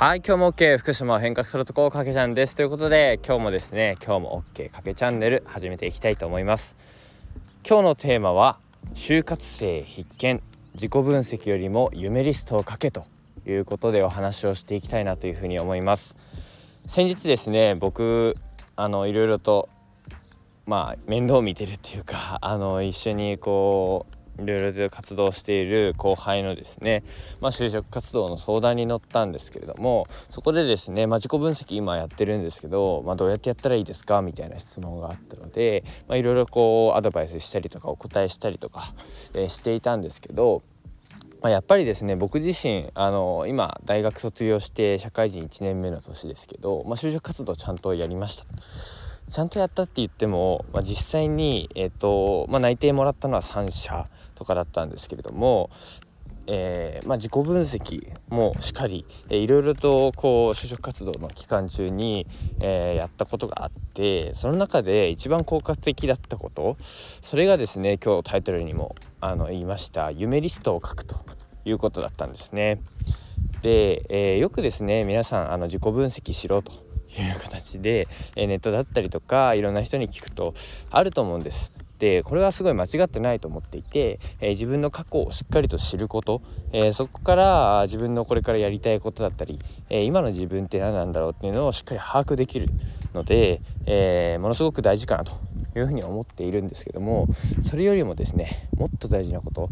はい今日も OK 福島を変革するとこかけちゃんです。ということで今日もですね今日も OK かけチャンネル始めていきたいと思います。今日のテーマは就活生必見。自己分析よりも夢リストを書けということでお話をしていきたいなというふうに思います。先日ですね僕あのいろいろとまあ面倒見てるっていうかあの一緒にこういろいろと活動している後輩のですね、まあ、就職活動の相談に乗ったんですけれどもそこでですね、まあ、自己分析今やってるんですけど、まあ、どうやってやったらいいですか？みたいな質問があったのでいろいろこうアドバイスしたりとかお答えしたりとか、えー、していたんですけどまあ、やっぱりですね僕自身あの今大学卒業して社会人1年目の年ですけど、まあ、就職活動ちゃんとやりました。ちゃんとやったって言っても、まあ、実際に、えーとま内定もらったのは3社。とかだったんですけれども、えー、まあ、自己分析もしっかり、えー、いろいろとこう就職活動の期間中に、えー、やったことがあってその中で一番効果的だったことそれがですね今日タイトルにもあの言いました夢リストを書くということだったんですね。で、えよくですね皆さんあの自己分析しろという形で、えネットだったりとかいろんな人に聞くとあると思うんです。でこれはすごい間違ってないと思っていて、えー、自分の過去をしっかりと知ること、えー、そこから自分のこれからやりたいことだったり、え、今の自分って何なんだろうっていうのをしっかり把握できるので、えものすごく大事かなというふうに思っているんですけどもそれよりもですねもっと大事なこと。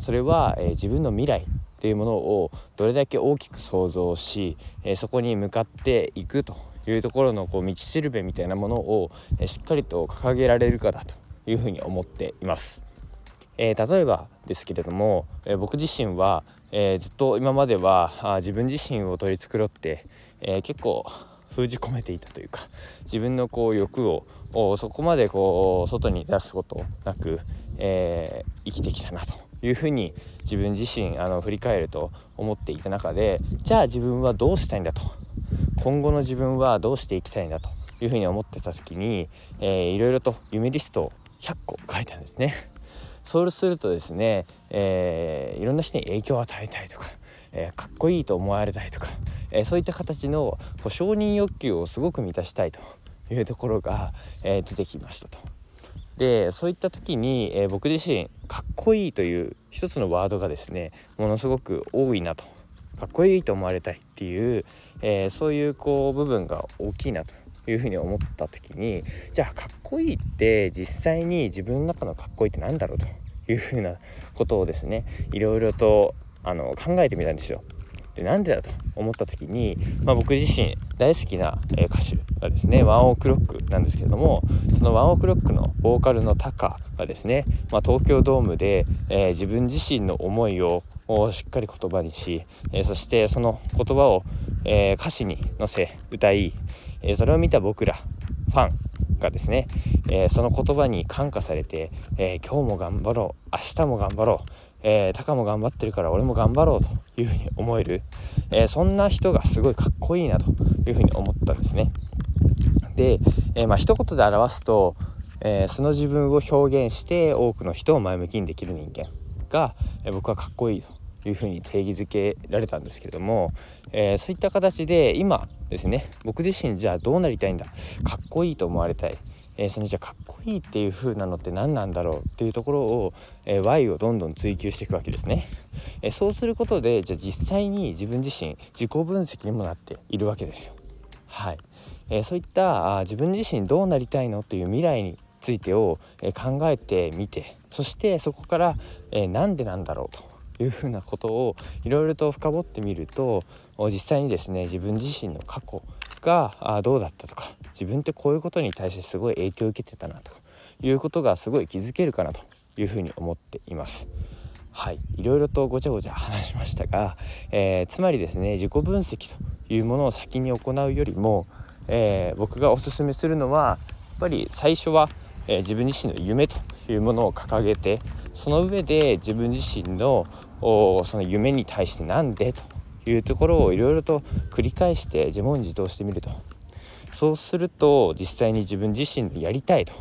それは、え自分の未来っていうものをどれだけ大きく想像し、えそこに向かっていくというところのこう道しるべみたいなものを、えしっかりと掲げられるかだと。いうふうに思っています。えー、例えばですけれども、えー、僕自身は、えー、ずっと今まではあ自分自身を取り繕って、え結構封じ込めていたというか自分のこう欲をそこまでこう外に出すことなく、え生きてきたなというふうに自分自身あの振り返ると思っていた中でじゃあ自分はどうしたいんだと今後の自分はどうしていきたいんだというふうに思ってた時に、えー、いろいろと夢リストを100個書いたんですね。そうするとですね、えー、いろんな人に影響を与えたいとか、えー、かっこいいと思われたいとか、えー、そういった形のこう承認欲求をすごく満たしたいというところが、え出てきましたと。でそういった時に、え僕自身かっこいいという一つのワードがですねものすごく多いなとかっこいいと思われたいっていう、えそういうこう部分が大きいなというふうに思った時にじゃあかっこいいって実際に自分の中のかっこいいって何だろうというふうなことをですねいろいろとあの考えてみたんですよ。でなんでだと思った時に、まあ、僕自身大好きな、え歌手がですねワンオークロックなんですけれどもそのワンオークロックのボーカルのタカがですね、まあ、東京ドームで、えー、自分自身の思いをしっかり言葉にし、えー、そしてその言葉を、えー、歌詞に乗せ歌い、えそれを見た僕らファンがですね、えその言葉に感化されて、え今日も頑張ろう明日も頑張ろう、えタカも頑張ってるから俺も頑張ろうというふうに思える、えそんな人がすごいかっこいいなというふうに思ったんですね。で、えー、まあ一言で表すと、えその自分を表現して多くの人を前向きにできる人間が、え僕はかっこいいというふうに定義づけられたんですけれども、えー、そういった形で今ですね僕自身じゃあどうなりたいんだかっこいいと思われたい、えー、そのじゃあかっこいいっていう風なのって何なんだろうっていうところを、えー、Y をどんどん追求していくわけですね、えそうすることでじゃあ実際に自分自身自己分析にもなっているわけですよ。はい、えそういったあ自分自身どうなりたいのっていう未来についてを、え考えてみてそしてそこから、えー、なんでなんだろうと。いうふうなことをいろいろと深掘ってみると実際にですね自分自身の過去がどうだったとか自分ってこういうことに対してすごい影響を受けてたなとかいうことがすごい気づけるかなというふうに思っています。はい、いろいろとごちゃごちゃ話しましたが、えー、つまりですね自己分析というものを先に行うよりも、えー、僕がおすすめするのはやっぱり最初は、えー、自分自身の夢というものを掲げてその上で自分自身のその夢に対してなんで？というところをいろいろと繰り返して自問自答してみると。そうすると実際に自分自身のやりたいと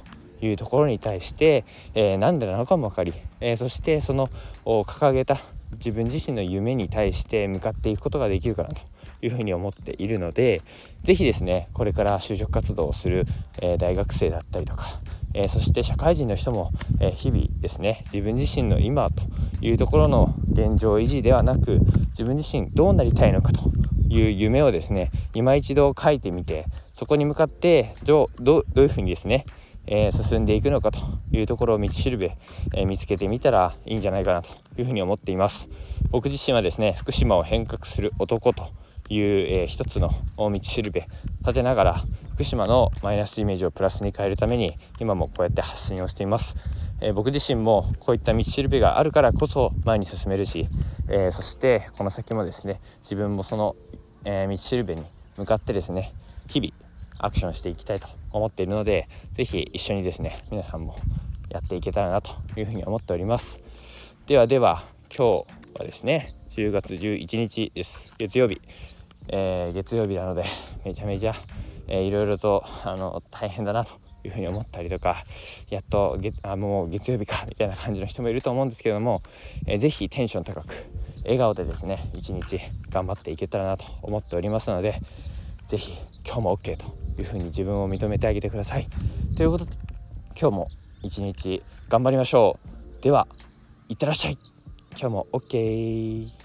いうところに対して、えー、何でなのかも分かり、えー、そしてその掲げた自分自身の夢に対して向かっていくことができるかなというふうに思っているので是非ですねこれから就職活動をする、えー、大学生だったりとか、え、そして社会人の人も、え、日々ですね自分自身の今というところの現状維持ではなく自分自身どうなりたいのかという夢をですね今一度書いてみてそこに向かってどういうふうにですねえー、進んでいくのかというところを道しるべ、えー、見つけてみたらいいんじゃないかなというふうに思っています。僕自身はですね福島を変革する男という、えー、一つの道しるべ立てながら福島のマイナスイメージをプラスに変えるために今もこうやって発信をしています、えー、僕自身もこういった道しるべがあるからこそ前に進めるし、えー、そしてこの先もですね自分もその、え道しるべに向かってですね日々アクションしていきたいと思っているので是非一緒にですね皆さんもやっていけたらなというふうに思っております。ではでは今日はですね10月11日です。月曜日。えー、月曜日なので めちゃめちゃ、えー、いろいろとあの大変だなというふうに思ったりとかやっと月あもう月曜日か みたいな感じの人もいると思うんですけども、えー、ぜひテンション高く笑顔でですね一日頑張っていけたらなと思っておりますので是非今日も OK というふうに自分を認めてあげてください。ということで今日も一日頑張りましょう。ではいってらっしゃい今日も OK